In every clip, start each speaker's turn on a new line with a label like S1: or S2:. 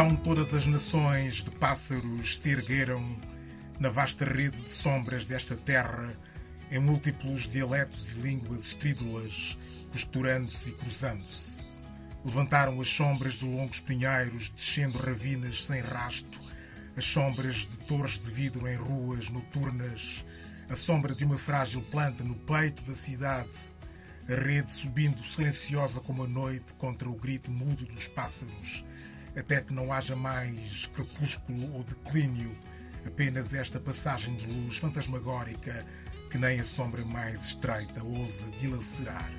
S1: Então todas as nações de pássaros se ergueram na vasta rede de sombras desta terra, em múltiplos dialetos e línguas estrídulas, costurando-se e cruzando-se. Levantaram as sombras de longos pinheiros, descendo ravinas sem rasto, as sombras de torres de vidro em ruas noturnas, a sombra de uma frágil planta no peito da cidade, a rede subindo silenciosa como a noite contra o grito mudo dos pássaros, até que não haja mais crepúsculo ou declínio, apenas esta passagem de luz fantasmagórica que nem a sombra mais estreita ousa dilacerar.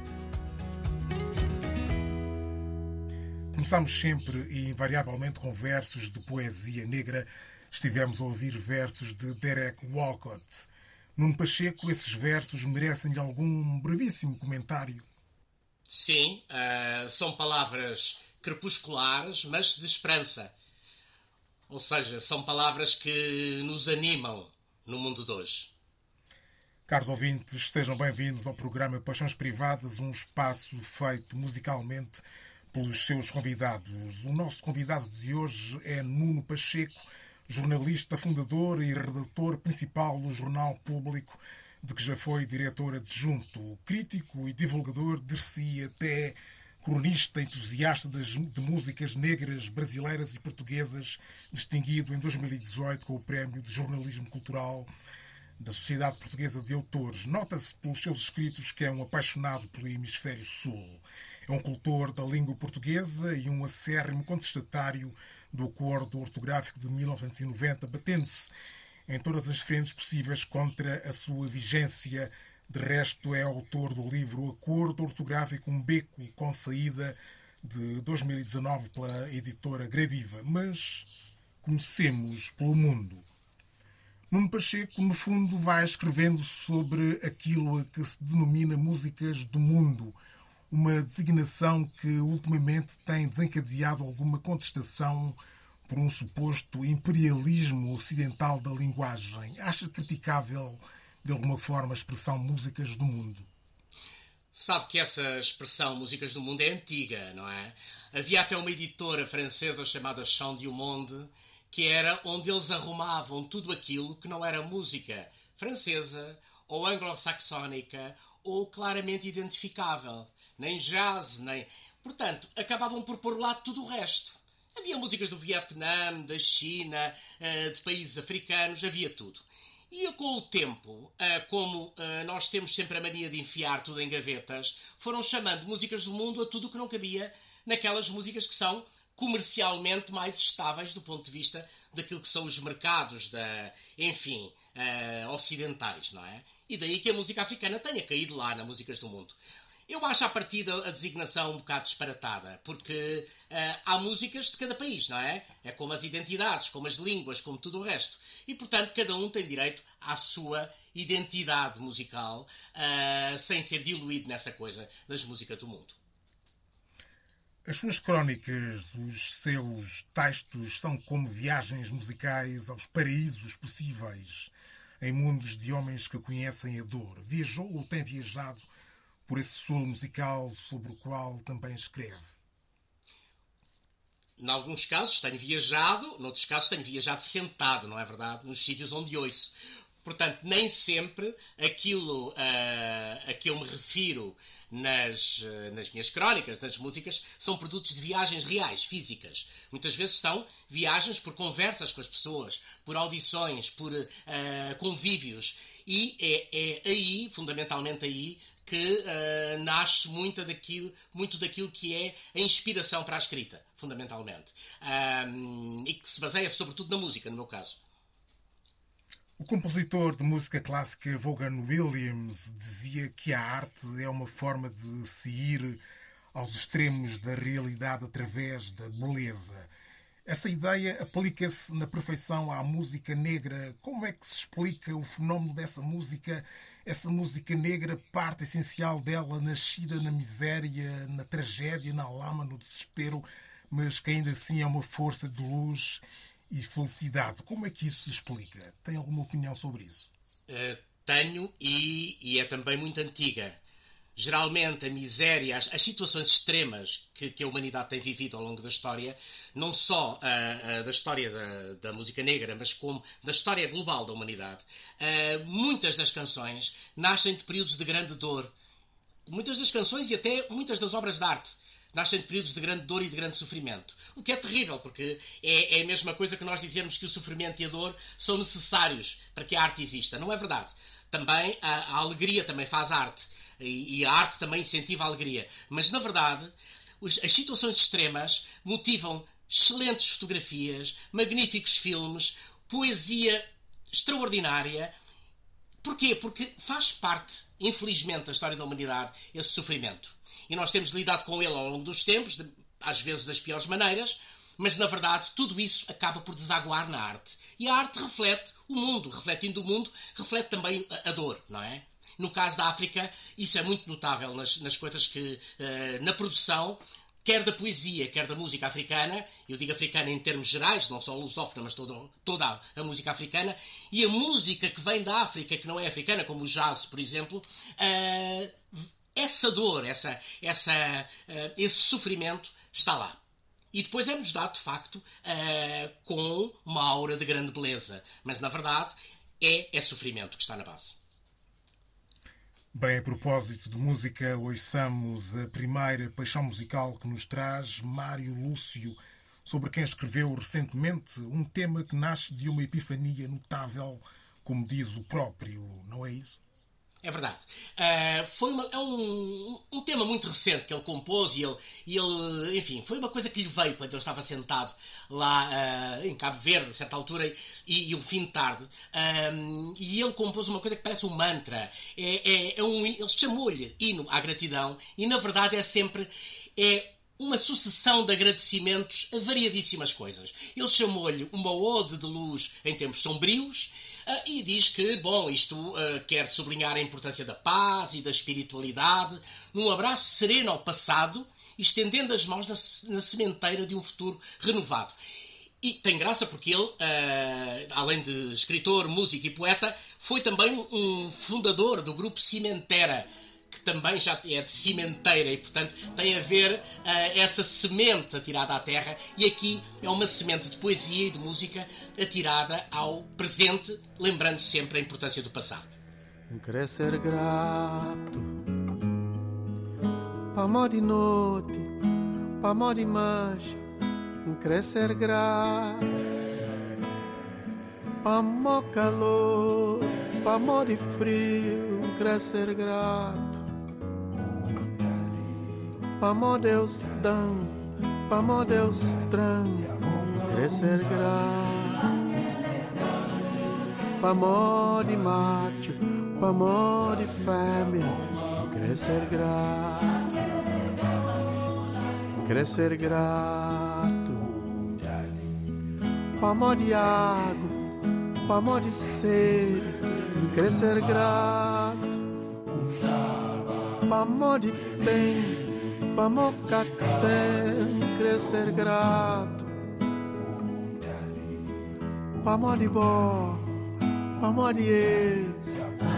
S1: Começamos sempre e invariavelmente com versos de poesia negra. Estivemos a ouvir versos de Derek Walcott. Nuno Pacheco, esses versos merecem-lhe algum brevíssimo comentário?
S2: Sim, uh, são palavras crepusculares, mas de esperança. Ou seja, são palavras que nos animam no mundo de hoje.
S1: Caros ouvintes, sejam bem-vindos ao programa Paixões Privadas, um espaço feito musicalmente pelos seus convidados. O nosso convidado de hoje é Nuno Pacheco, jornalista, fundador e redator principal do Jornal Público, de que já foi diretor adjunto, crítico e divulgador de si até cronista entusiasta das, de músicas negras brasileiras e portuguesas, distinguido em 2018 com o Prémio de Jornalismo Cultural da Sociedade Portuguesa de Autores. Nota-se pelos seus escritos que é um apaixonado pelo Hemisfério Sul. É um cultor da língua portuguesa e um acérrimo contestatário do Acordo Ortográfico de 1990, batendo-se em todas as frentes possíveis contra a sua vigência. De resto, é autor do livro Acordo Ortográfico Um Beco com Saída, de 2019, pela editora Gradiva. Mas comecemos pelo mundo. Nuno Pacheco, no fundo, vai escrevendo sobre aquilo a que se denomina músicas do mundo uma designação que ultimamente tem desencadeado alguma contestação por um suposto imperialismo ocidental da linguagem. Acha criticável, de alguma forma, a expressão músicas do mundo?
S2: Sabe que essa expressão músicas do mundo é antiga, não é? Havia até uma editora francesa chamada Chant du Monde, que era onde eles arrumavam tudo aquilo que não era música francesa ou anglo-saxónica ou claramente identificável nem jazz, nem. Portanto, acabavam por pôr lá tudo o resto. Havia músicas do Vietnã, da China, eh, de países africanos, havia tudo. E com o tempo, como nós temos sempre a mania de enfiar tudo em gavetas, foram chamando músicas do mundo a tudo o que não cabia naquelas músicas que são comercialmente mais estáveis do ponto de vista daquilo que são os mercados, da, enfim, ocidentais, não é? E daí que a música africana tenha caído lá nas músicas do mundo. Eu acho a partida a designação um bocado disparatada, porque uh, há músicas de cada país, não é? É como as identidades, como as línguas, como tudo o resto. E, portanto, cada um tem direito à sua identidade musical, uh, sem ser diluído nessa coisa das músicas do mundo.
S1: As suas crónicas, os seus textos são como viagens musicais aos paraísos possíveis, em mundos de homens que conhecem a dor. Viajou ou tem viajado por esse solo musical sobre o qual também escreve?
S2: Em alguns casos tenho viajado, noutros casos tenho viajado sentado, não é verdade? Nos sítios onde ouço. Portanto, nem sempre aquilo uh, a que eu me refiro nas, uh, nas minhas crónicas, nas músicas, são produtos de viagens reais, físicas. Muitas vezes são viagens por conversas com as pessoas, por audições, por uh, convívios. E é, é aí, fundamentalmente aí, que uh, nasce muito daquilo, muito daquilo que é a inspiração para a escrita, fundamentalmente. Um, e que se baseia sobretudo na música, no meu caso.
S1: O compositor de música clássica Vaughan Williams dizia que a arte é uma forma de se ir aos extremos da realidade através da beleza. Essa ideia aplica-se na perfeição à música negra. Como é que se explica o fenómeno dessa música essa música negra, parte essencial dela, nascida na miséria, na tragédia, na lama, no desespero, mas que ainda assim é uma força de luz e felicidade. Como é que isso se explica? Tem alguma opinião sobre isso?
S2: Uh, tenho e, e, é também muito antiga. Geralmente a miséria, as, as situações extremas que, que, a humanidade tem vivido ao longo da história, não só uh, uh, da história da, da, música negra, mas como da história global da humanidade, uh, muitas das canções nascem de períodos de grande dor. Muitas das canções e até muitas das obras de arte nascem de períodos de grande dor e de grande sofrimento. O que é terrível, porque é, é a mesma coisa que nós dizermos que o sofrimento e a dor são necessários para que a arte exista. Não é verdade. Também a, a alegria também faz arte e, a arte também incentiva a alegria. Mas na verdade, os, as situações extremas motivam excelentes fotografias, magníficos filmes, poesia extraordinária. Porquê? Porque faz parte, infelizmente, da história da humanidade esse sofrimento e nós temos lidado com ele ao longo dos tempos, de, às vezes das piores maneiras, mas na verdade tudo isso acaba por desaguar na arte. E a arte reflete o mundo, refletindo o mundo, reflete também a, a dor, não é? No caso da África, isso é muito notável nas, nas coisas que, uh, na produção, quer da poesia, quer da música africana, eu digo africana em termos gerais, não só lusófona, mas toda, toda a música africana, e a música que vem da África, que não é africana, como o jazz, por exemplo, uh, essa dor, essa, essa, uh, esse sofrimento está lá. E depois é-nos dado, de facto, com uma aura de grande beleza. Mas, na verdade, é, é sofrimento que está na base.
S1: Bem, a propósito de música, ouçamos a primeira paixão musical que nos traz Mário Lúcio, sobre quem escreveu recentemente um tema que nasce de uma epifania notável, como diz o próprio, não é isso?
S2: É verdade. Uh, foi uma, é um, um tema muito recente que ele compôs e ele, e ele, enfim, foi uma coisa que lhe veio quando ele estava sentado lá uh, em Cabo Verde, a certa altura, e, e um fim de tarde. Um, e ele compôs uma coisa que parece um mantra. É, é, é um, ele chamou-lhe hino à gratidão e, na verdade, é sempre. É, uma sucessão de agradecimentos a variadíssimas coisas. Ele chamou-lhe uma ode de luz em tempos sombrios uh, e diz que, bom, isto uh, quer sublinhar a importância da paz e da espiritualidade num abraço sereno ao passado, estendendo as mãos na, na sementeira de um futuro renovado. E tem graça porque ele, uh, além de escritor, músico e poeta, foi também um fundador do grupo Cimentera, que também já é de cimenteira e, portanto, tem a ver uh, essa semente atirada à terra. E aqui é uma semente de poesia e de música atirada ao presente, lembrando sempre a importância do passado.
S3: Crescer grato, amor de noite, amor de mancha, crescer grato, amor calor, amor de frio, crescer grato Pamo Deus dão, pamo Deus tran, crescer grande. Pamo de macho, pamo de fêmea, crescer grande. Crescer grato. Pamo de água, pamo de sede, crescer grato. Pamo de bem Pamocacté, crescer grato. Pamoribó, Pamoriê,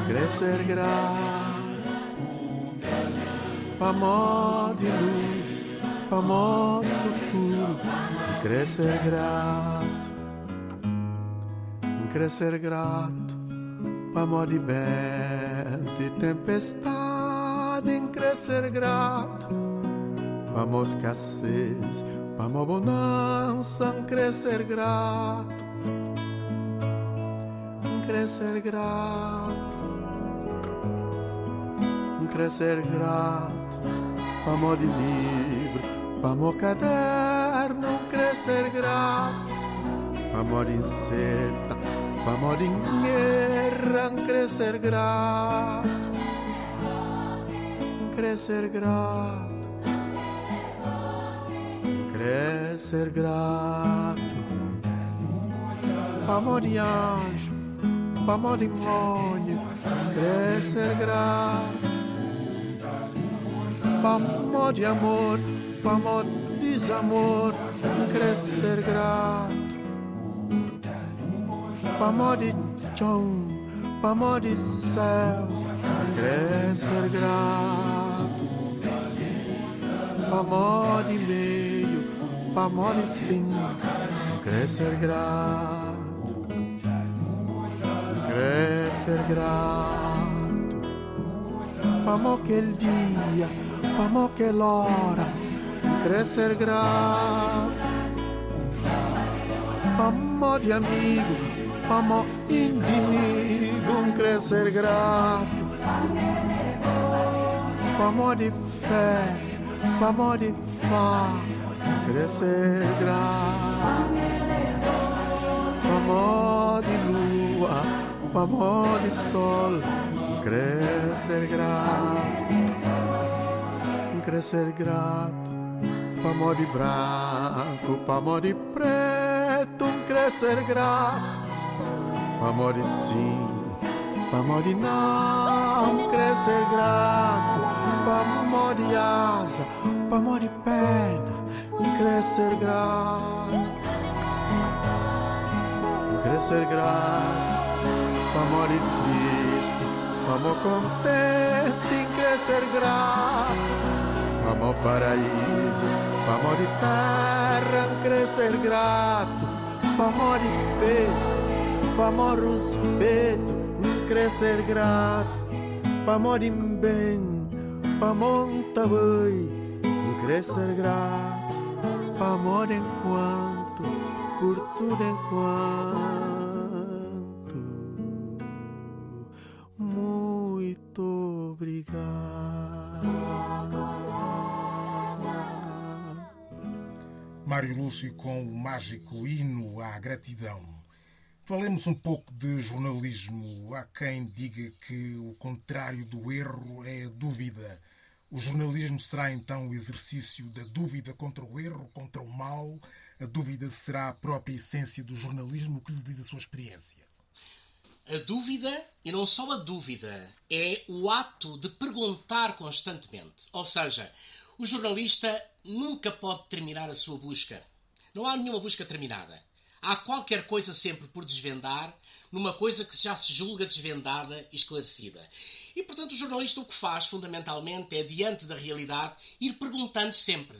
S3: crescer grato. Pamó de luz, pamó puro, crescer grato. Crescer grato, de vento e tempestade, em crescer grato Vamos escassez, vamos bonança, crescer grato, crescer grato, crescer grato, vamos de livro, vamos caderno, crescer grato, vamos de incerta, vamos de guerra, crescer grato, crescer grato quer ser grato. Amor de anjo, amor de monha, quer ser grato. Amor de amor, amor de desamor, quer ser grato. Amor de chão, amor de céu, quer ser grato pamó de pamó de fim, crescer grato, crescer grato, pamó aquele dia, pamó aquela hora, crescer grato, pamó de amigo, pamó inimigo, crescer grato. Com amor de fé, com amor de fá, crescer grato. Com amor de lua, com amor de sol, crescer grato. Crescer grato, com amor de branco, com amor de preto, crescer grato. Com amor de sim, com amor de não, crescer grato Pamor de asa, pamor de perna, e crescer grato, crescer grato, pamor de triste, pamor contente, em crescer grato, pamor paraíso, pamor de terra, em crescer grato, pamor de peito, pamor respeito, em crescer grato, pamor de bem pa monta boi e crescer grato amor enquanto por tudo enquanto muito obrigado
S1: Mário Lúcio com o mágico hino à gratidão Falemos um pouco de jornalismo. Há quem diga que o contrário do erro é a dúvida. O jornalismo será então o exercício da dúvida contra o erro, contra o mal? A dúvida será a própria essência do jornalismo? O que lhe diz a sua experiência?
S2: A dúvida, e não só a dúvida, é o ato de perguntar constantemente. Ou seja, o jornalista nunca pode terminar a sua busca. Não há nenhuma busca terminada. Há qualquer coisa sempre por desvendar, numa coisa que já se julga desvendada e esclarecida. E, portanto, o jornalista o que faz, fundamentalmente, é, diante da realidade, ir perguntando sempre,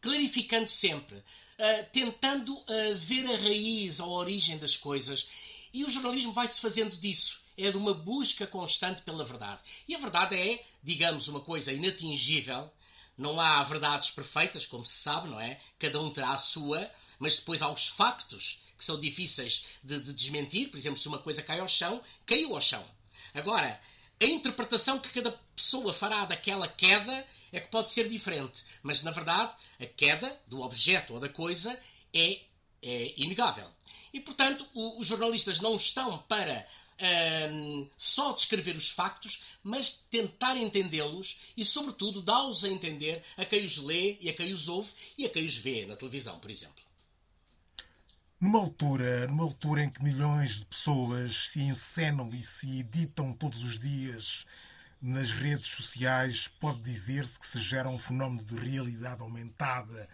S2: clarificando sempre, uh, tentando uh, ver a raiz, a origem das coisas. E o jornalismo vai-se fazendo disso. É de uma busca constante pela verdade. E a verdade é, digamos, uma coisa inatingível. Não há verdades perfeitas, como se sabe, não é? Cada um terá a sua mas depois há os factos que são difíceis de, de desmentir. Por exemplo, se uma coisa cai ao chão, caiu ao chão. Agora, a interpretação que cada pessoa fará daquela queda é que pode ser diferente. Mas, na verdade, a queda do objeto ou da coisa é, é inegável. E, portanto, o, os jornalistas não estão para um, só descrever os factos, mas tentar entendê-los e, sobretudo, dá-los a entender a quem os lê e a quem os ouve e a quem os vê na televisão, por exemplo.
S1: Numa altura, numa altura em que milhões de pessoas se encenam e se editam todos os dias nas redes sociais, pode dizer-se que se gera um fenómeno de realidade aumentada,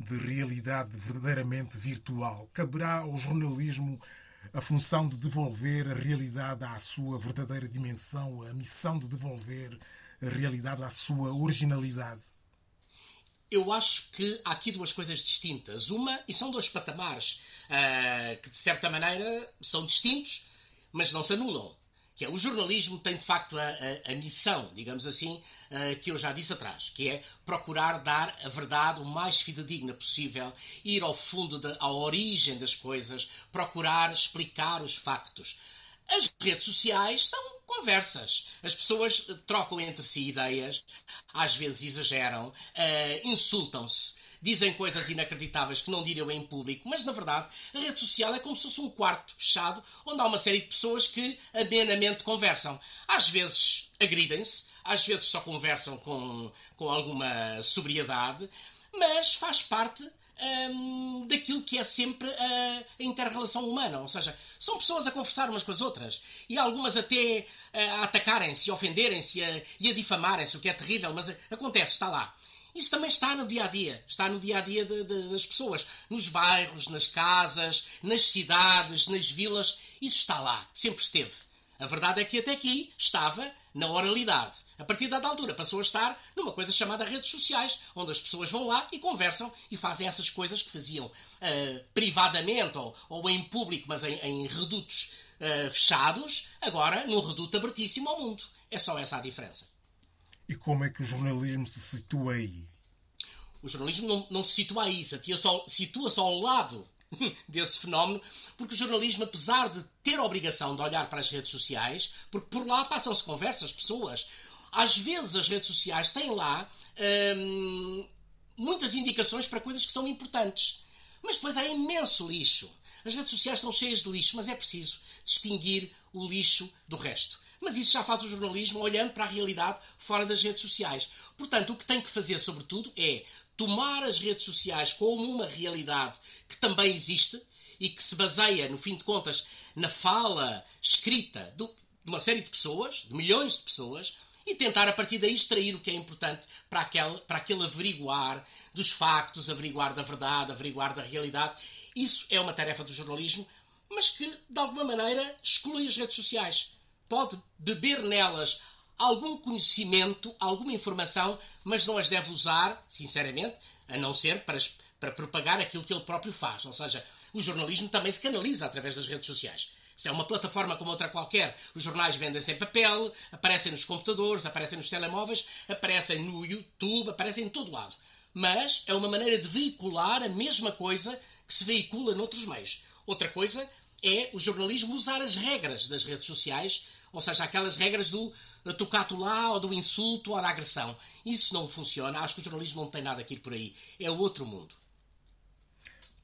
S1: de realidade verdadeiramente virtual. Caberá ao jornalismo a função de devolver a realidade à sua verdadeira dimensão, a missão de devolver a realidade à sua originalidade
S2: eu acho que há aqui duas coisas distintas. Uma, e são dois patamares uh, que, de certa maneira, são distintos, mas não se anulam. Que é, o jornalismo tem, de facto, a, a, a missão, digamos assim, uh, que eu já disse atrás, que é procurar dar a verdade o mais fidedigna possível, ir ao fundo, da, à origem das coisas, procurar explicar os factos. As redes sociais são conversas. As pessoas trocam entre si ideias, às vezes exageram, uh, insultam-se, dizem coisas inacreditáveis que não diriam em público, mas na verdade a rede social é como se fosse um quarto fechado onde há uma série de pessoas que amenamente conversam. Às vezes agridem-se, às vezes só conversam com, com alguma sobriedade, mas faz parte um, daquilo que é sempre a, a inter-relação humana. Ou seja, são pessoas a conversar umas com as outras e algumas até a atacarem-se, ofenderem-se e a difamarem-se, o que é terrível, mas acontece, está lá. Isso também está no dia a dia, está no dia a dia de, de, das pessoas, nos bairros, nas casas, nas cidades, nas vilas. Isso está lá, sempre esteve. A verdade é que até aqui estava na oralidade. A partir da altura passou a estar numa coisa chamada redes sociais, onde as pessoas vão lá e conversam e fazem essas coisas que faziam uh, privadamente ou, ou, em público, mas em, em redutos uh, fechados, agora num reduto abertíssimo ao mundo. É só essa a diferença.
S1: E como é que o jornalismo se situa aí?
S2: O jornalismo não, não se situa aí, situa-se situa ao lado desse fenómeno, porque o jornalismo, apesar de ter a obrigação de olhar para as redes sociais, porque por lá passam-se conversas, pessoas, às vezes as redes sociais têm lá hum, muitas indicações para coisas que são importantes. Mas depois há imenso lixo. As redes sociais estão cheias de lixo, mas é preciso distinguir o lixo do resto. Mas isso já faz o jornalismo olhando para a realidade fora das redes sociais. Portanto, o que tem que fazer, sobretudo, é tomar as redes sociais como uma realidade que também existe e que se baseia, no fim de contas, na fala escrita de uma série de pessoas, de milhões de pessoas, e tentar a partir daí extrair o que é importante para aquele, para aquele averiguar dos factos, averiguar da verdade, averiguar da realidade. Isso é uma tarefa do jornalismo, mas que de alguma maneira exclui as redes sociais. Pode beber nelas algum conhecimento, alguma informação, mas não as deve usar, sinceramente, a não ser para, para propagar aquilo que ele próprio faz. Ou seja, o jornalismo também se canaliza através das redes sociais. Se é uma plataforma como outra qualquer. Os jornais vendem-se em papel, aparecem nos computadores, aparecem nos telemóveis, aparecem no YouTube, aparecem em todo lado. Mas é uma maneira de veicular a mesma coisa que se veicula noutros meios. Outra coisa é o jornalismo usar as regras das redes sociais, ou seja, aquelas regras do tocato lá, ou do insulto, ou da agressão. Isso não funciona. Acho que o jornalismo não tem nada aqui por aí. É outro mundo.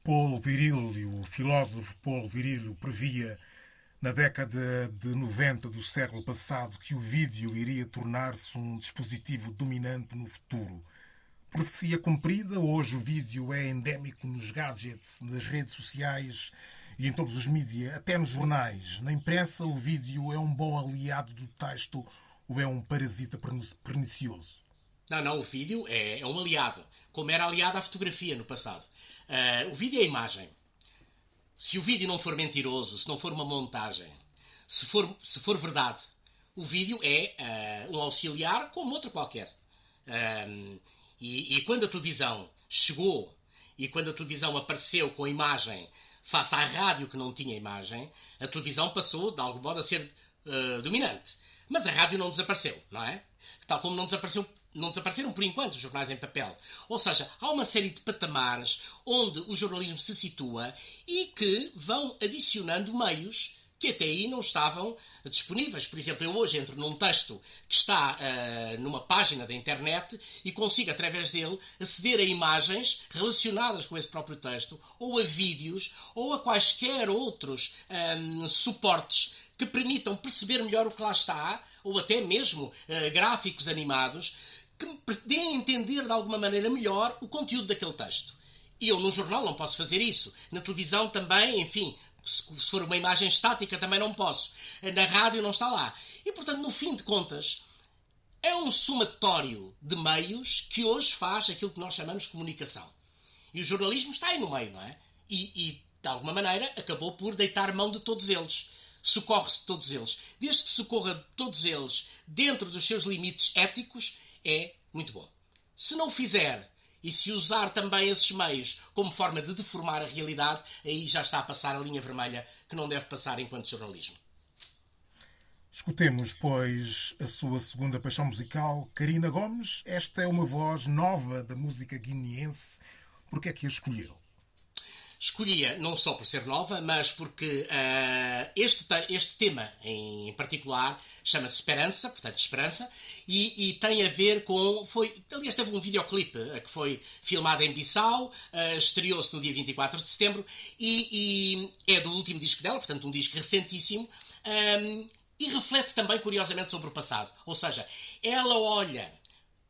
S1: Paulo Virílio, o filósofo Paulo Virílio, previa na década de 90 do século passado que o vídeo iria tornar-se um dispositivo dominante no futuro. Profecia cumprida, hoje o vídeo é endémico nos gadgets, nas redes sociais e em todos os mídias, até nos jornais. Na imprensa, o vídeo é um bom aliado do texto ou é um parasita pernicioso?
S2: Não, não, o vídeo é, é um aliado, como era aliado à fotografia no passado. Uh, o vídeo é a imagem. Se o vídeo não for mentiroso, se não for uma montagem, se for, se for verdade, o vídeo é uh, um auxiliar como outro qualquer. Um, e, e, quando a televisão chegou e quando a televisão apareceu com a imagem face à rádio que não tinha imagem, a televisão passou, de algum modo, a ser uh, dominante. Mas a rádio não desapareceu, não é? Tal como não desapareceu não desapareceram por enquanto os jornais em papel. Ou seja, há uma série de patamares onde o jornalismo se situa e que vão adicionando meios que até aí não estavam disponíveis. Por exemplo, eu hoje entro num texto que está uh, numa página da internet e consigo, através dele, aceder a imagens relacionadas com esse próprio texto, ou a vídeos, ou a quaisquer outros um, suportes que permitam perceber melhor o que lá está, ou até mesmo uh, gráficos animados, que deem a entender de alguma maneira melhor o conteúdo daquele texto. E eu, no jornal, não posso fazer isso. Na televisão também, enfim, se for uma imagem estática, também não posso. Na rádio não está lá. E, portanto, no fim de contas, é um somatório de meios que hoje faz aquilo que nós chamamos de comunicação. E o jornalismo está aí no meio, não é? E, e de alguma maneira, acabou por deitar mão de todos eles. Socorre-se de todos eles. Desde que socorra de todos eles dentro dos seus limites éticos, é muito bom. Se não fizer e se usar também esses meios como forma de deformar a realidade, aí já está a passar a linha vermelha que não deve passar enquanto jornalismo.
S1: Escutemos, pois, a sua segunda paixão musical, Karina Gomes. Esta é uma voz nova da música guineense. Por que é que a escolheu?
S2: Escolhia não só por ser nova, mas porque uh, este, este tema em particular chama-se Esperança, portanto Esperança, e, e, tem a ver com. Foi, aliás, teve um videoclipe uh, que foi filmado em Bissau, uh, estreou-se no dia 24 de setembro e, e, é do último disco dela, portanto, um disco recentíssimo. Um, e reflete também, curiosamente, sobre o passado. Ou seja, ela olha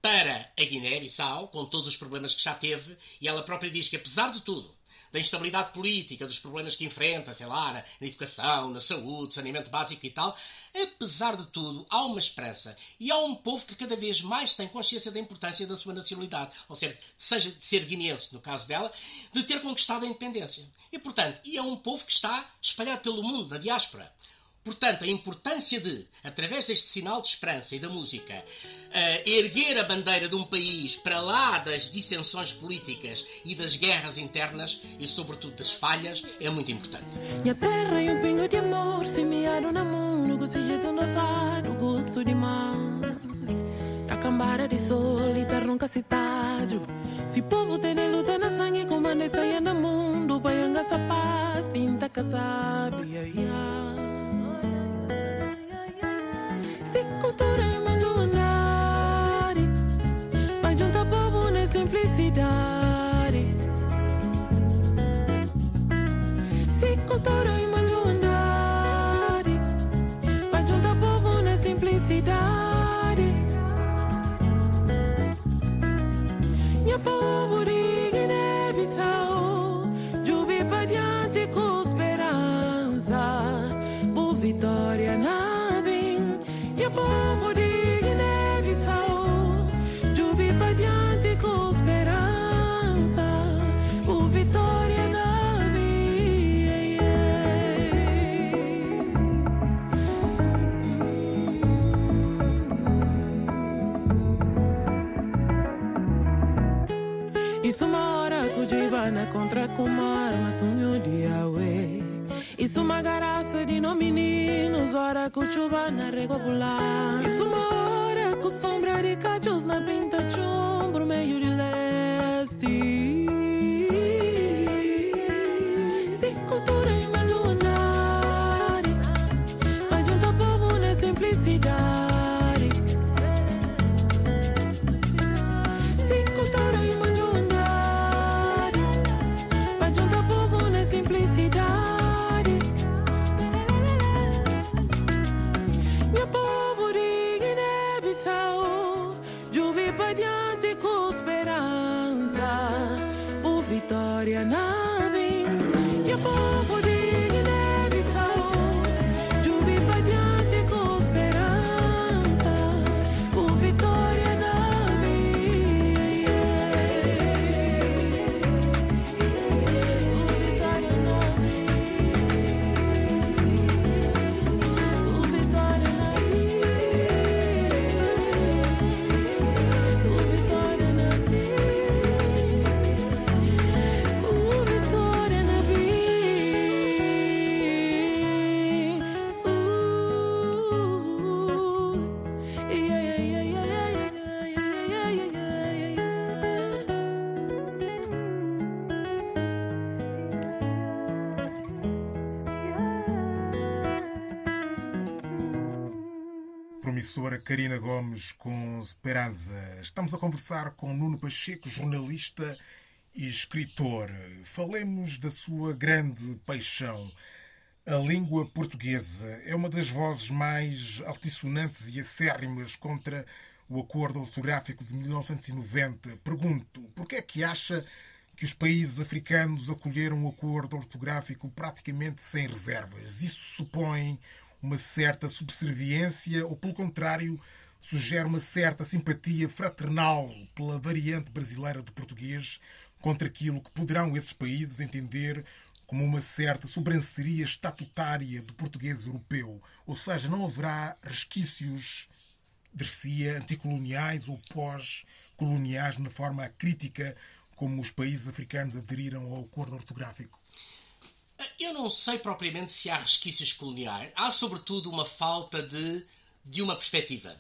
S2: para a Guiné-Bissau, com todos os problemas que já teve, e ela própria diz que, apesar de tudo, da instabilidade política, dos problemas que enfrenta, sei lá, na, na educação, na saúde, saneamento básico e tal, apesar de tudo, há uma esperança. E há um povo que cada vez mais tem consciência da importância da sua nacionalidade. Ou seja, seja de ser guineense, no caso dela, de ter conquistado a independência. E, portanto, e é um povo que está espalhado pelo mundo, na diáspora. Portanto, a importância de, através deste sinal de esperança e da música, uh, erguer a bandeira de um país para lá das dissensões políticas e das guerras internas e, sobretudo, das falhas, é muito importante.
S4: Minha terra é um pingo de amor, semeado no mundo, gostaria de o gosto de mar. A cambara de sol e terra nunca cidade. Se povo tem luta na sangue, comanda e saia no mundo, vai paz, pinta que sabe. Yeah. Contra comar, mas sonho de Yahweh. Isso uma garaça de no meninos, hora que o chuva na regular. Isso uma hora com sombra de cachos na pinta chumbo, meio de leste.
S1: Professora Karina Gomes com Speranza. Estamos a conversar com Nuno Pacheco, jornalista e escritor. Falemos da sua grande paixão. A língua portuguesa é uma das vozes mais altissonantes e acérrimas contra o acordo ortográfico de 1990. Pergunto, por que é que acha que os países africanos acolheram o acordo ortográfico praticamente sem reservas? Isso supõe uma certa subserviência ou, pelo contrário, sugere uma certa simpatia fraternal pela variante brasileira do português contra aquilo que poderão esses países entender como uma certa sobranceria estatutária do português europeu, ou seja, não haverá resquícios de si anticoloniais ou pós-coloniais na forma crítica como os países africanos aderiram ao acordo ortográfico.
S2: Eu não sei propriamente se há resquícios coloniais. Há, sobretudo, uma falta de, de uma perspectiva.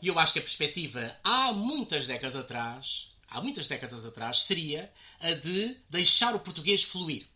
S2: E eu acho que a perspectiva, há muitas décadas atrás, há muitas décadas atrás, seria a de deixar o português fluir.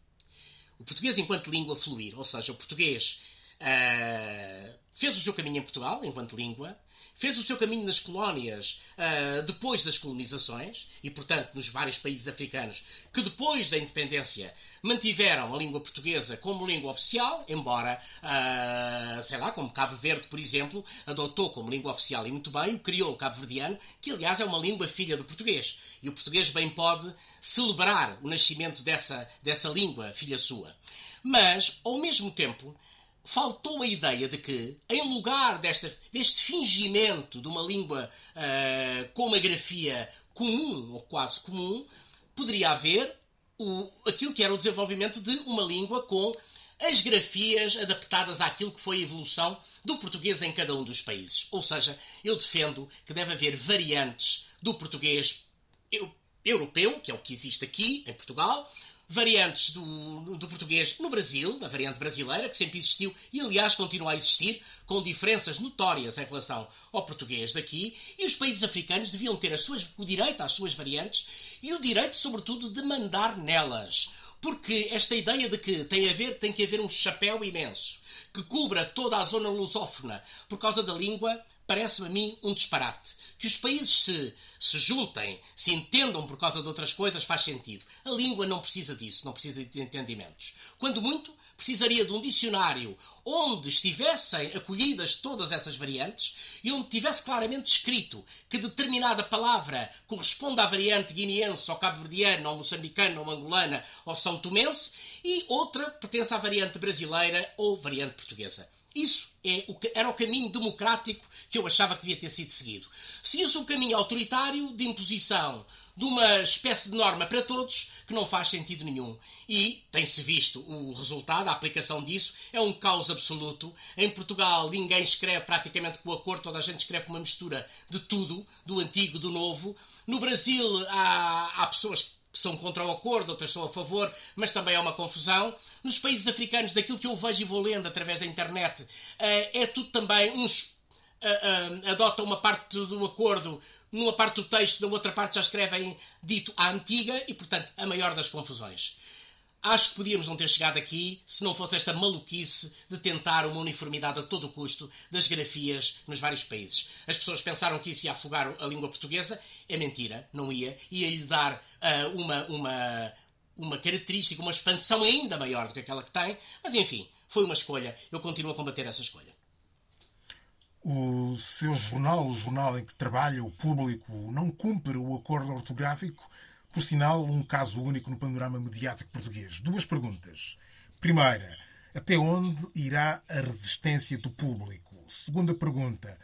S2: O português enquanto língua fluir. Ou seja, o português uh, fez o seu caminho em Portugal, enquanto língua, fez o seu caminho nas colónias uh, depois das colonizações e, portanto, nos vários países africanos que depois da independência mantiveram a língua portuguesa como língua oficial, embora, uh, sei lá, como Cabo Verde, por exemplo, adotou como língua oficial e muito bem o crioulo cabo-verdiano, que aliás é uma língua filha do português. E o português bem pode celebrar o nascimento dessa, dessa língua filha sua. Mas, ao mesmo tempo, faltou a ideia de que, em lugar desta, deste fingimento de uma língua uh, com uma grafia comum ou quase comum, poderia haver o, aquilo que era o desenvolvimento de uma língua com as grafias adaptadas àquilo que foi a evolução do português em cada um dos países. Ou seja, eu defendo que deve haver variantes do português europeu, que é o que existe aqui em Portugal, variantes do, do português no Brasil, a variante brasileira, que sempre existiu e, aliás, continua a existir, com diferenças notórias em relação ao português daqui, e os países africanos deviam ter suas, o direito às suas variantes e o direito, sobretudo, de mandar nelas. Porque esta ideia de que tem, a ver, tem que haver um chapéu imenso que cubra toda a zona lusófona por causa da língua, parece-me a mim um disparate. Que os países se, se juntem, se entendam por causa de outras coisas, faz sentido. A língua não precisa disso, não precisa de entendimentos. Quando muito, precisaria de um dicionário onde estivessem acolhidas todas essas variantes e onde tivesse claramente escrito que determinada palavra corresponde à variante guineense ou cabo-verdiana ou moçambicana ou angolana ou são tomense e outra pertence à variante brasileira ou variante portuguesa. Isso é o que, era o caminho democrático que eu achava que devia ter sido seguido. Seguiu-se o caminho autoritário de imposição de uma espécie de norma para todos que não faz sentido nenhum. E tem-se visto o resultado, a aplicação disso, é um caos absoluto. Em Portugal ninguém escreve praticamente com o acordo, toda a gente escreve uma mistura de tudo, do antigo, do novo. No Brasil há, há pessoas que são contra o acordo, outras são a favor, mas também é uma confusão. Nos países africanos, daquilo que eu vejo e vou lendo através da internet, eh, é tudo também. Uns eh, eh, adotam uma parte do acordo numa parte do texto, na outra parte já escrevem dito à antiga e, portanto, a maior das confusões. Acho que podíamos não ter chegado aqui se não fosse esta maluquice de tentar uma uniformidade a todo custo das grafias nos vários países. As pessoas pensaram que isso ia afogar a língua portuguesa. É mentira, não ia. Ia-lhe dar uh, uma, uma, uma característica, uma expansão ainda maior do que aquela que tem. Mas enfim, foi uma escolha. Eu continuo a combater essa escolha.
S1: O seu jornal, o jornal em que trabalha, o público, não cumpre o acordo ortográfico por sinal, um caso único no panorama mediático português. Duas perguntas. Primeira, até onde irá a resistência do público? Segunda pergunta.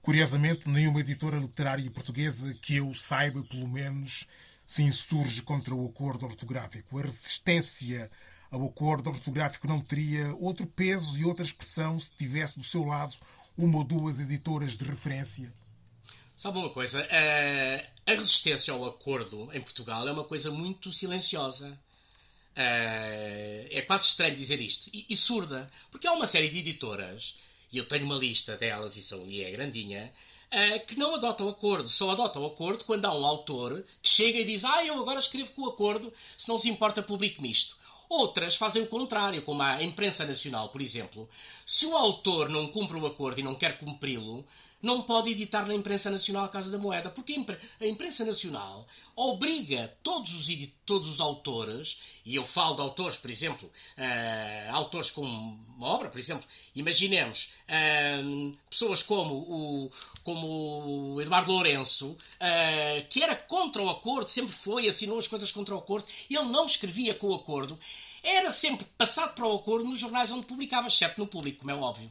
S1: Curiosamente, nenhuma editora literária portuguesa que eu saiba, pelo menos, se insurge contra o acordo ortográfico. A resistência ao acordo ortográfico não teria outro peso e outra expressão se tivesse do seu lado uma ou duas editoras de referência?
S2: Sabe uma coisa? A resistência ao acordo em Portugal é uma coisa muito silenciosa. É quase estranho dizer isto. E, e, surda. Porque há uma série de editoras, e eu tenho uma lista delas, e, são, e é grandinha, que não adotam acordo. Só adotam acordo quando há um autor que chega e diz ah, eu agora escrevo com o acordo, se não se importa publico-me isto. Outras fazem o contrário, como a imprensa nacional, por exemplo. Se o autor não cumpre o acordo e não quer cumpri-lo, não pode editar na imprensa nacional a Casa da Moeda, porque a imprensa nacional obriga todos os, todos os autores, e eu falo de autores, por exemplo, uh, autores com uma obra, por exemplo, imaginemos uh, pessoas como o, como o Eduardo Lourenço, uh, que era contra o acordo, sempre foi, assinou as coisas contra o acordo, ele não escrevia com o acordo, era sempre passado para o acordo nos jornais onde publicava, exceto no público, como é óbvio.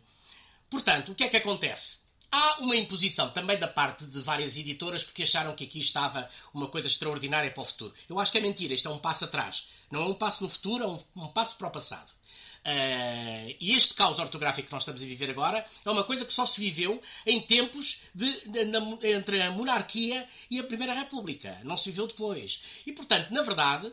S2: Portanto, o que é que acontece? Há uma imposição também da parte de várias editoras porque acharam que aqui estava uma coisa extraordinária para o futuro. Eu acho que é mentira, isto é um passo atrás. Não é um passo no futuro, é um, um passo para o passado. Uh, e este caos ortográfico que nós estamos a viver agora é uma coisa que só se viveu em tempos de, de, de, entre a monarquia e a Primeira República. Não se viveu depois. E, portanto, na verdade,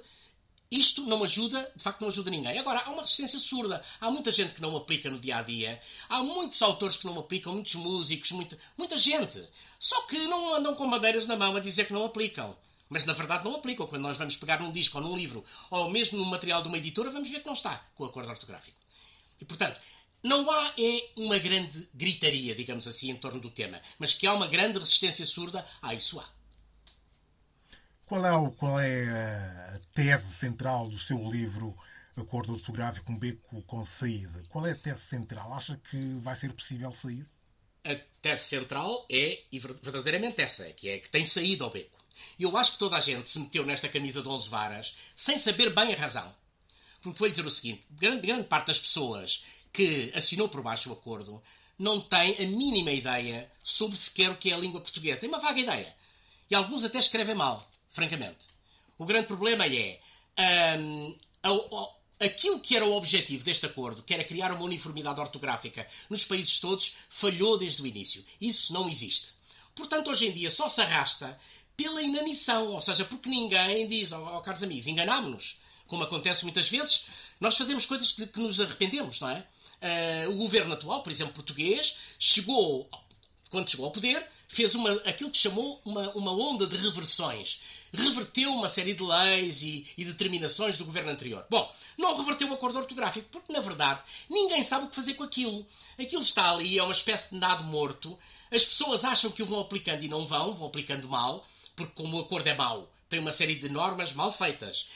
S2: isto não ajuda, de facto não ajuda ninguém. Agora, há uma resistência surda. Há muita gente que não aplica no dia a dia. Há muitos autores que não aplicam, muitos músicos, muita, muita gente. Só que não andam com bandeiras na mão a dizer que não aplicam. Mas na verdade não aplicam. Quando nós vamos pegar num disco ou num livro, ou mesmo num material de uma editora, vamos ver que não está com o acordo ortográfico. E portanto, não há é uma grande gritaria, digamos assim, em torno do tema. Mas que há uma grande resistência surda, há isso há.
S1: Qual é, o, qual é a tese central do seu livro Acordo Ortográfico, um beco com saída? Qual é a tese central? Acha que vai ser possível sair?
S2: A tese central é, e verdadeiramente essa, que é que tem saída ao beco. E eu acho que toda a gente se meteu nesta camisa de 11 varas sem saber bem a razão. Porque vou-lhe dizer o seguinte: grande, grande parte das pessoas que assinou por baixo o acordo não tem a mínima ideia sobre sequer o que é a língua portuguesa. Tem uma vaga ideia. E alguns até escrevem mal francamente. O grande problema é um, ao, aquilo que era o objetivo deste acordo, que era criar uma uniformidade ortográfica nos países todos, falhou desde o início. Isso não existe. Portanto, hoje em dia só se arrasta pela inanição, ou seja, porque ninguém diz, ó oh, caros amigos, enganámos-nos. Como acontece muitas vezes, nós fazemos coisas que, que nos arrependemos, não é? Uh, o governo atual, por exemplo, português, chegou, quando chegou ao poder, fez uma, aquilo que chamou uma, uma onda de reversões. Reverteu uma série de leis e, e, determinações do governo anterior. Bom, não reverteu o acordo ortográfico, porque, na verdade, ninguém sabe o que fazer com aquilo. Aquilo está ali, é uma espécie de nado morto. As pessoas acham que o vão aplicando e não vão, vão aplicando mal, porque como o acordo é mau, tem uma série de normas mal feitas,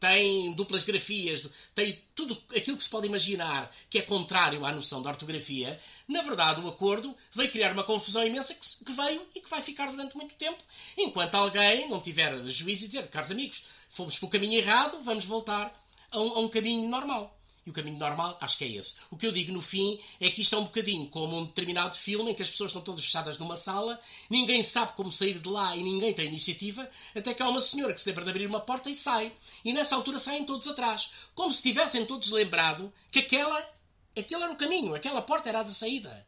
S2: tem duplas grafias, tem tudo aquilo que se pode imaginar que é contrário à noção da ortografia. Na verdade, o acordo veio criar uma confusão imensa que, que veio e que vai ficar durante muito tempo, enquanto alguém não tiver juízo e dizer, caros amigos, fomos para o caminho errado, vamos voltar a um, a um caminho normal. E o caminho normal, acho que é esse. O que eu digo no fim é que isto é um bocadinho como um determinado filme em que as pessoas estão todas fechadas numa sala, ninguém sabe como sair de lá e ninguém tem iniciativa, até que há uma senhora que se lembra de abrir uma porta e sai. E nessa altura saem todos atrás. Como se tivessem todos lembrado que aquela, aquele era o caminho, aquela porta era a de saída.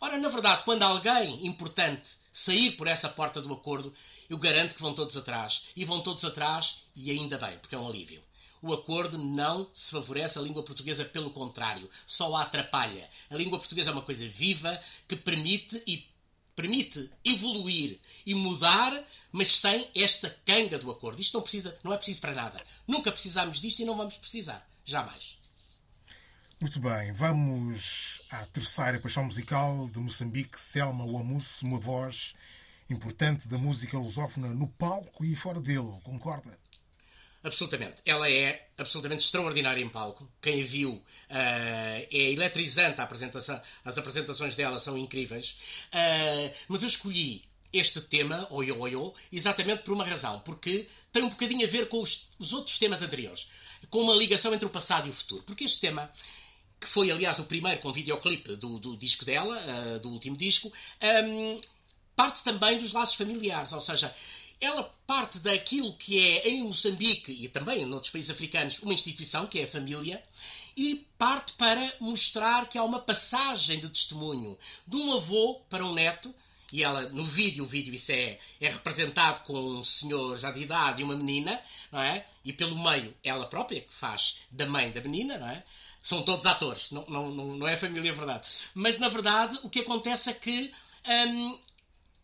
S2: Ora, na verdade, quando alguém importante sair por essa porta do acordo, eu garanto que vão todos atrás. E vão todos atrás, e ainda bem, porque é um alívio o acordo não se favorece a língua portuguesa, pelo contrário, só a atrapalha. A língua portuguesa é uma coisa viva que permite e permite evoluir e mudar, mas sem esta canga do acordo. Isto não, precisa, não é preciso para nada. Nunca precisámos disto e não vamos precisar. Jamais.
S1: Muito bem, vamos à terceira paixão musical de Moçambique, Selma Wamus, uma voz importante da música lusófona no palco e fora dele, concorda?
S2: Absolutamente. Ela é absolutamente extraordinária em palco. Quem a viu uh, é eletrizante. A apresentação, as apresentações dela são incríveis. Uh, mas eu escolhi este tema, Oyo Oyo, exatamente por uma razão. Porque tem um bocadinho a ver com os, os outros temas anteriores. Com uma ligação entre o passado e o futuro. Porque este tema que foi aliás o primeiro com videoclipe do, do disco dela, uh, do último disco, um, parte também dos laços familiares, ou seja, ela parte daquilo que é em Moçambique e também em outros países africanos uma instituição, que é a família, e parte para mostrar que há uma passagem de testemunho de um avô para um neto. E ela, no vídeo, o vídeo isso é, é representado com um senhor já de idade e uma menina, não é? E pelo meio, ela própria, que faz da mãe da menina, não é? São todos atores, não, não, não, não é família verdade. Mas, na verdade, o que acontece é que hum,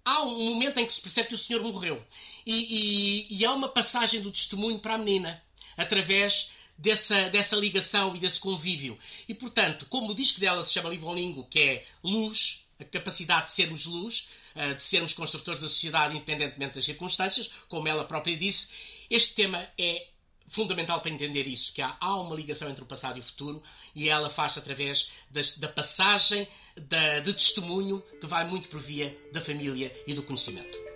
S2: há um momento em que se percebe que o senhor morreu. E, e, e há uma passagem do testemunho para a menina, através dessa, dessa ligação e desse convívio. E, portanto, como o disco dela se chama Livolingo, que é luz, a capacidade de sermos luz, eh, de sermos construtores da sociedade independentemente das circunstâncias, como ela própria disse, este tema é fundamental para entender isso, que há, há uma ligação entre o passado e o futuro e ela faz através das, da passagem da, de testemunho que vai muito por via da família e do conhecimento.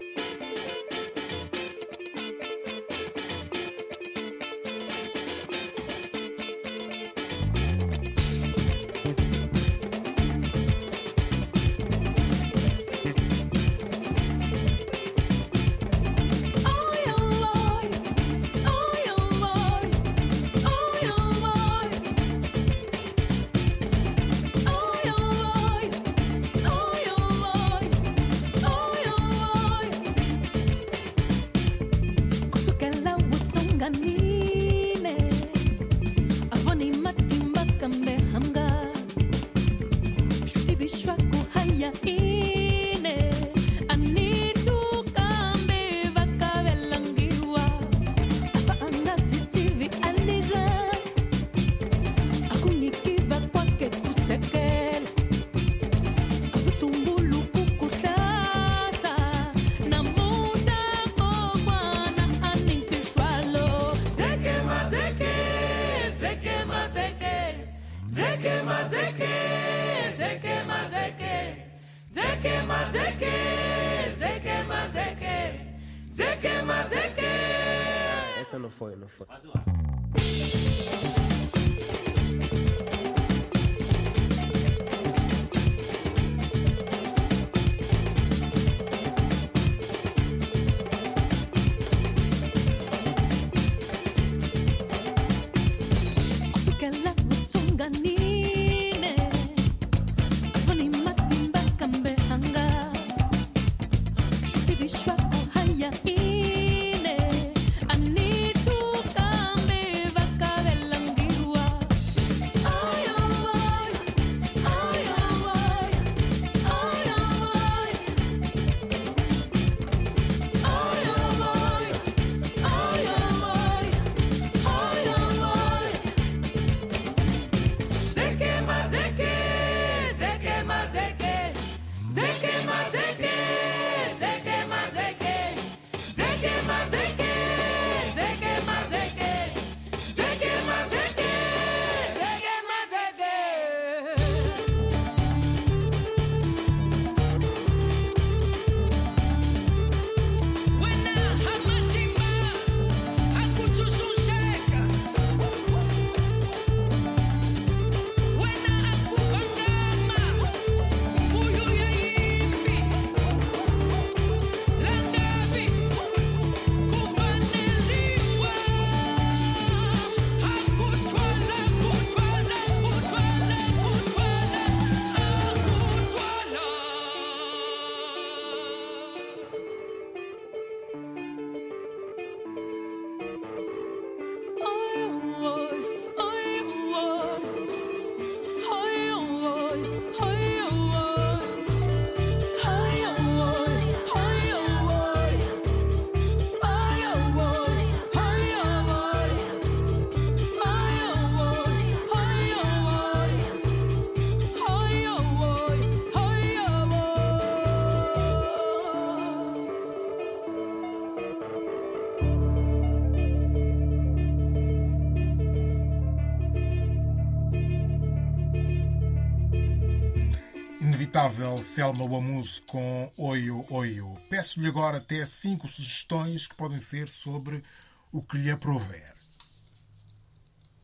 S1: Selma Wamuso com Oio Oio. Peço-lhe agora até cinco sugestões que podem ser sobre o que lhe aprover.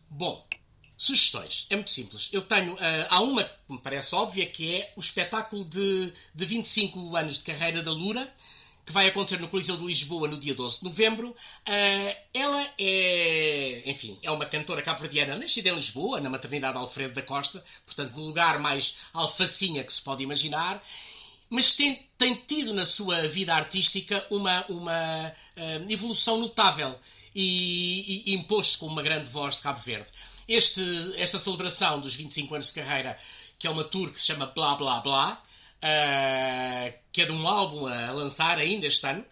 S2: Bom, sugestões. É muito simples. Eu tenho. Uh, há uma que me parece óbvia que é o espetáculo de, de 25 anos de carreira da Lura que vai acontecer no Coliseu de Lisboa no dia 12 de novembro. Uh, ela é, enfim, é uma cantora cabo-verdiana nascida em Lisboa, na maternidade Alfredo da Costa, portanto, no lugar mais alfacinha que se pode imaginar. Mas tem, tem tido na sua vida artística uma, uma uh, evolução notável e, e, e com uma grande voz de Cabo Verde. Este, esta celebração dos 25 anos de carreira, que é uma tour que se chama Blá Blá Blá, uh, que é de um álbum a lançar ainda este ano,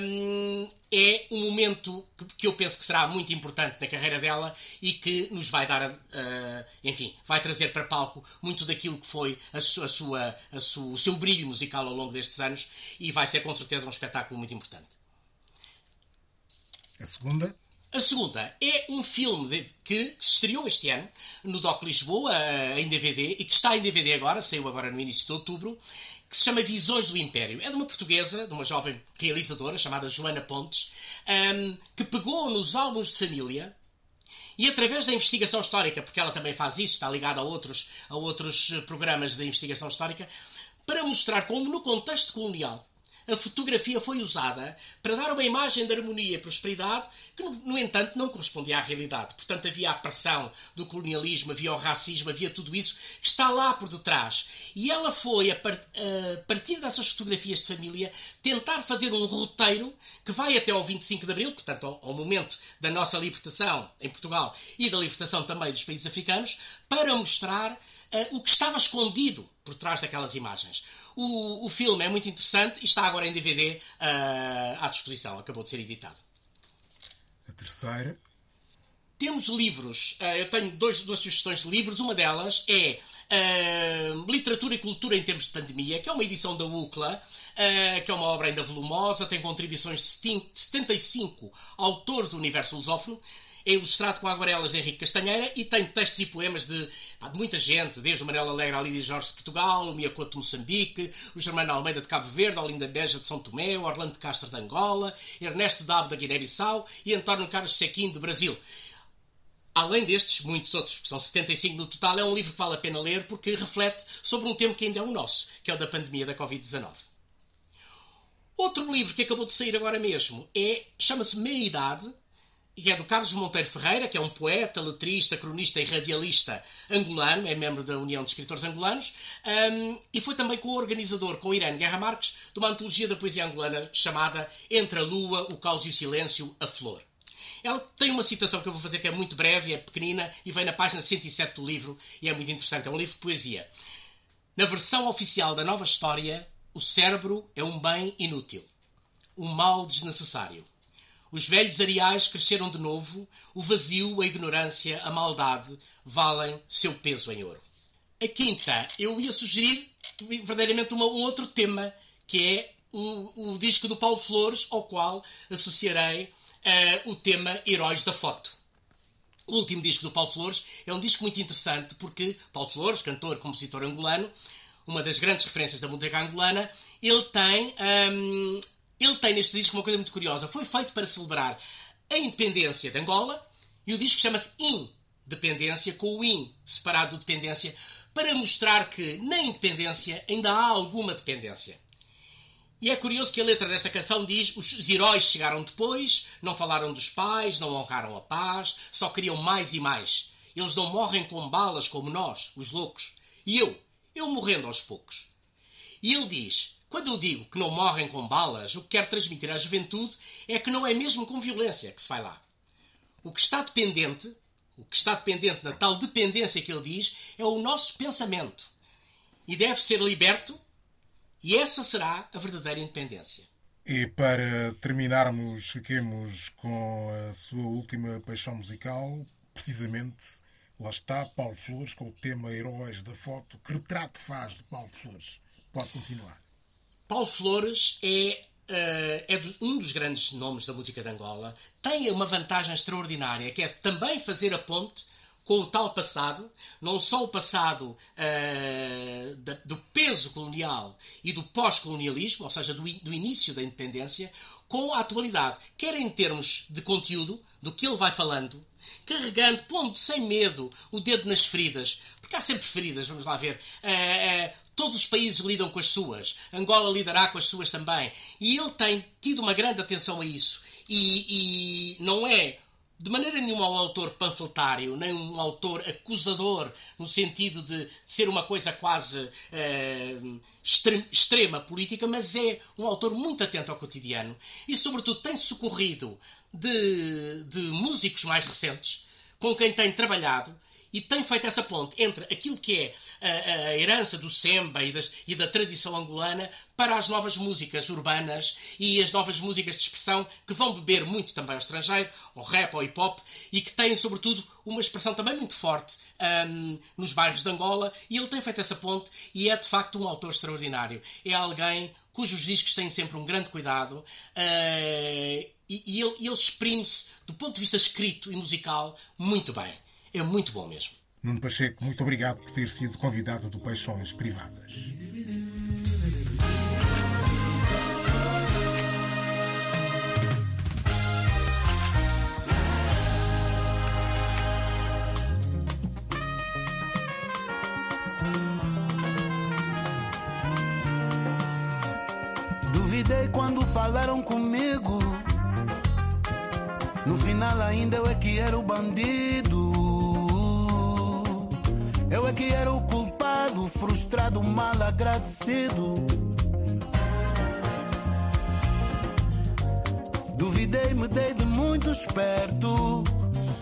S2: um, é um momento que, eu penso que será muito importante na carreira dela e que nos vai dar, uh, enfim, vai trazer para palco muito daquilo que foi a, su, a sua, a o seu brilho musical ao longo destes anos e vai ser com certeza um espetáculo muito importante.
S1: A segunda?
S2: A segunda é um filme de, que se estreou este ano no Doc Lisboa, eh, em DVD, e que está em DVD agora, saiu agora no início de outubro, que se chama Visões do Império. É de uma portuguesa, de uma jovem realizadora chamada Joana Pontes, um, ehm, que pegou nos álbuns de família e através da investigação histórica, porque ela também faz isso, está ligada a outros, a outros programas de investigação histórica, para mostrar como no contexto colonial a fotografia foi usada para dar uma imagem de harmonia e prosperidade que, no, entanto, não correspondia à realidade. Portanto, havia a pressão do colonialismo, havia o racismo, havia tudo isso que está lá por detrás. E ela foi, a, partir dessas fotografias de família, tentar fazer um roteiro que vai até ao 25 de Abril, portanto, ao, momento da nossa libertação em Portugal e da libertação também dos países africanos, para mostrar uh, o que estava escondido por trás daquelas imagens. O, o filme é muito interessante e está agora em DVD uh, eh, à disposição. Acabou de ser editado.
S1: A terceira.
S2: Temos livros. Uh, eu tenho dois, duas sugestões de livros. Uma delas é Uh, Literatura e Cultura em Tempos de Pandemia, que é uma edição da UCLA, uh, que é uma obra ainda volumosa, tem contribuições de 75 autores do universo lusófono é ilustrado com aguarelas de Henrique Castanheira e tem textos e poemas de, de muita gente, desde o Manuel Alegre à Lídia Jorge de Portugal, o Miacoto de Moçambique, o Germano Almeida de Cabo Verde, a Olinda Beja de São Tomé, o Orlando de Castro de Angola, Ernesto Dabo da Guiné-Bissau e António Carlos Sequim de Brasil. Além destes, muitos outros, que são 75 no total, é um livro que vale a pena ler porque reflete sobre um tema que ainda é o nosso, que é o da pandemia da Covid-19. Outro livro que acabou de sair agora mesmo é chama-se Meia Idade, e é do Carlos Monteiro Ferreira, que é um poeta, letrista, cronista e radialista angolano, é membro da União de Escritores Angolanos, um, e foi também co-organizador com Irene Guerra Marques de uma antologia da poesia angolana chamada Entre a Lua, o Caos e o Silêncio, a Flor. Ela tem uma citação que eu vou fazer que é muito breve, é pequenina e vem na página 107 do livro e é muito interessante. É um livro de poesia. Na versão oficial da nova história, o cérebro é um bem inútil, um mal desnecessário os velhos areais cresceram de novo, o vazio, a ignorância, a maldade valem seu peso em ouro. A quinta, eu ia sugerir verdadeiramente uma, um outro tema, que é o, o, disco do Paulo Flores, ao qual associarei uh, o tema Heróis da Foto. O último disco do Paulo Flores é um disco muito interessante porque Paulo Flores, cantor, compositor angolano, uma das grandes referências da música angolana, ele tem um, ele tem neste disco uma coisa muito curiosa. Foi feito para celebrar a independência de Angola e o disco chama-se Independência, com o In separado do dependência, para mostrar que na independência ainda há alguma dependência. E é curioso que a letra desta canção diz: os heróis chegaram depois, não falaram dos pais, não honraram a paz, só queriam mais e mais. Eles não morrem com balas como nós, os loucos. E eu, eu morrendo aos poucos. E ele diz: quando eu digo que não morrem com balas, o que quero transmitir à juventude é que não é mesmo com violência que se vai lá. O que está dependente, o que está dependente na tal dependência que ele diz, é o nosso pensamento. E deve ser liberto, e essa será a verdadeira independência.
S1: E para terminarmos, fiquemos com a sua última paixão musical, precisamente, lá está, Paulo Flores, com o tema Heróis da Foto. Que retrato faz de Paulo Flores? Posso continuar?
S2: Paulo Flores é, uh, é um dos grandes nomes da música de Angola. Tem uma vantagem extraordinária, que é também fazer a ponte com o tal passado, não só o passado uh, da, do peso colonial e do pós-colonialismo, ou seja, do, do, início da independência, com a atualidade, quer em termos de conteúdo, do que ele vai falando, carregando, pondo sem medo o dedo nas feridas, porque há sempre feridas, vamos lá ver. Uh, uh, todos os países lidam com as suas, Angola lidará com as suas também, e ele tem tido uma grande atenção a isso. E, e não é de maneira nenhuma um autor panfletário, nem um autor acusador, no sentido de ser uma coisa quase uh, extrema política, mas é um autor muito atento ao cotidiano e, sobretudo, tem socorrido de, de músicos mais recentes com quem tem trabalhado e tem feito essa ponte entre aquilo que é a, a herança do samba e, das, e, da tradição angolana para as novas músicas urbanas e as novas músicas de expressão que vão beber muito também ao estrangeiro, ao rap, ao hip hop e que têm, sobretudo, uma expressão também muito forte um, nos bairros de Angola. E ele tem feito essa ponte e é de facto um autor extraordinário. É alguém cujos discos têm sempre um grande cuidado uh, e, e ele, ele exprime-se, do ponto de vista escrito e musical, muito bem. É muito bom mesmo.
S1: Nuno Pacheco, muito obrigado por ter sido convidado do Paixões Privadas.
S3: Duvidei quando falaram comigo. No final ainda eu é que era o bandido. Eu é que era o culpado, frustrado, mal agradecido. Duvidei, me dei de muito esperto.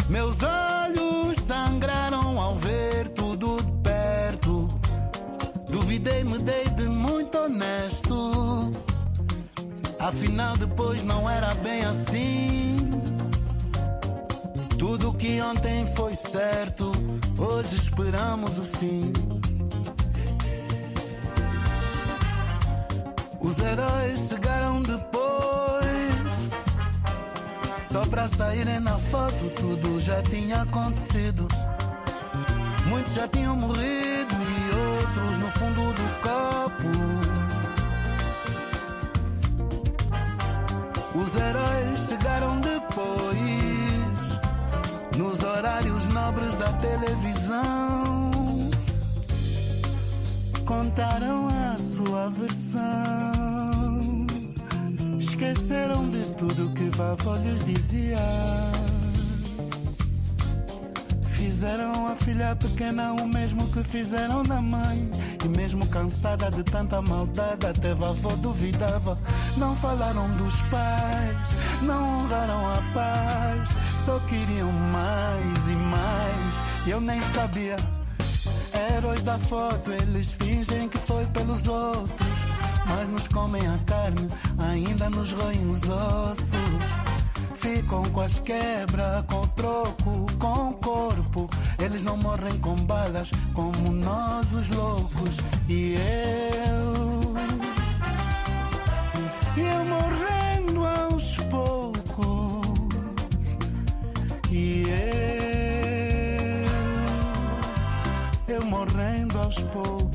S3: Meus olhos sangraram ao ver tudo de perto. Duvidei, me dei de muito honesto. Afinal, depois não era bem assim. Tudo que ontem foi certo Hoje esperamos o fim. Os heróis chegaram depois. Só pra saírem na foto, tudo já tinha acontecido. Muitos já tinham morrido e outros no fundo do copo. Os heróis nobres da televisão. Contaram a sua versão. Esqueceram de tudo que vovó lhes dizia. Fizeram a filha pequena o mesmo que fizeram na mãe. E mesmo cansada de tanta maldade, até vovó duvidava. Não falaram dos pais, não honraram a paz só queriam mais e mais. Eu nem sabia. Heróis da foto, eles fingem que foi pelos outros. Mas nos comem a carne, ainda nos roem os ossos. Ficam com as quebras, com o troco, com o corpo. Eles não morrem com balas, como nós os loucos. E. Eu morrendo aos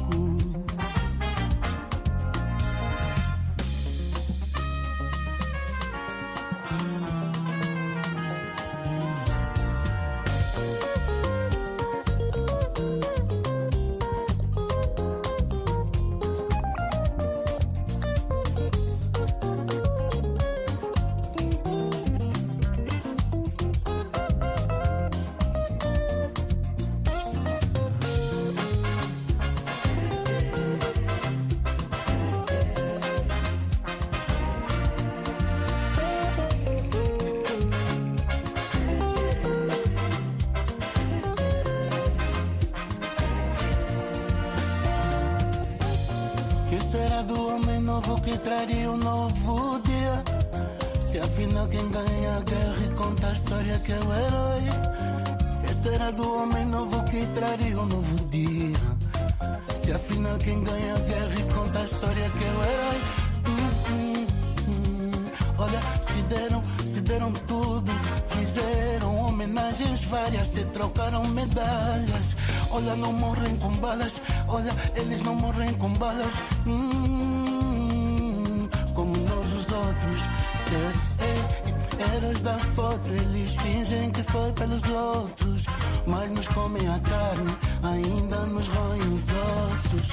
S3: heróis da foto, eles fingem que foi pelos outros. Mas nos comem a carne, ainda nos roem os ossos.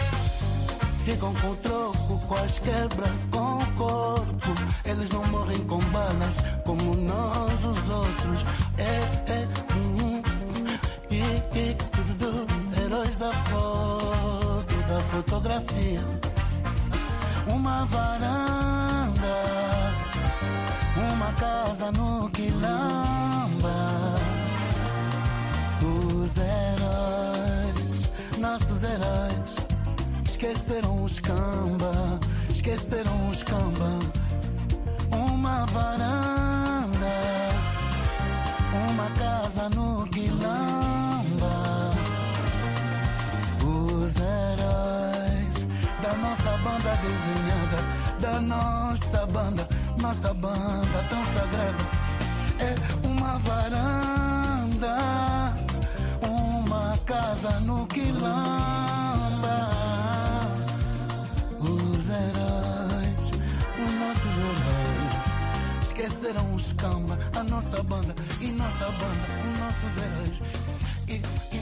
S3: Ficam com troco, quase quebra com o corpo. Eles não morrem com balas, como nós os outros. É, é, hum, e, e, tudo, heróis da foto, da fotografia. Uma varanda, uma casa no quilamba. Os heróis, nossos heróis Esqueceram os camba, esqueceram os camba. Uma varanda, uma casa no Quilamba. Os heróis da nossa banda desenhada, da nossa banda, nossa banda tão sagrada. É uma varanda, uma casa no Quilamba os heróis, os nossos heróis. Esqueceram os camba, a nossa banda e nossa banda, os nossos heróis. E, e,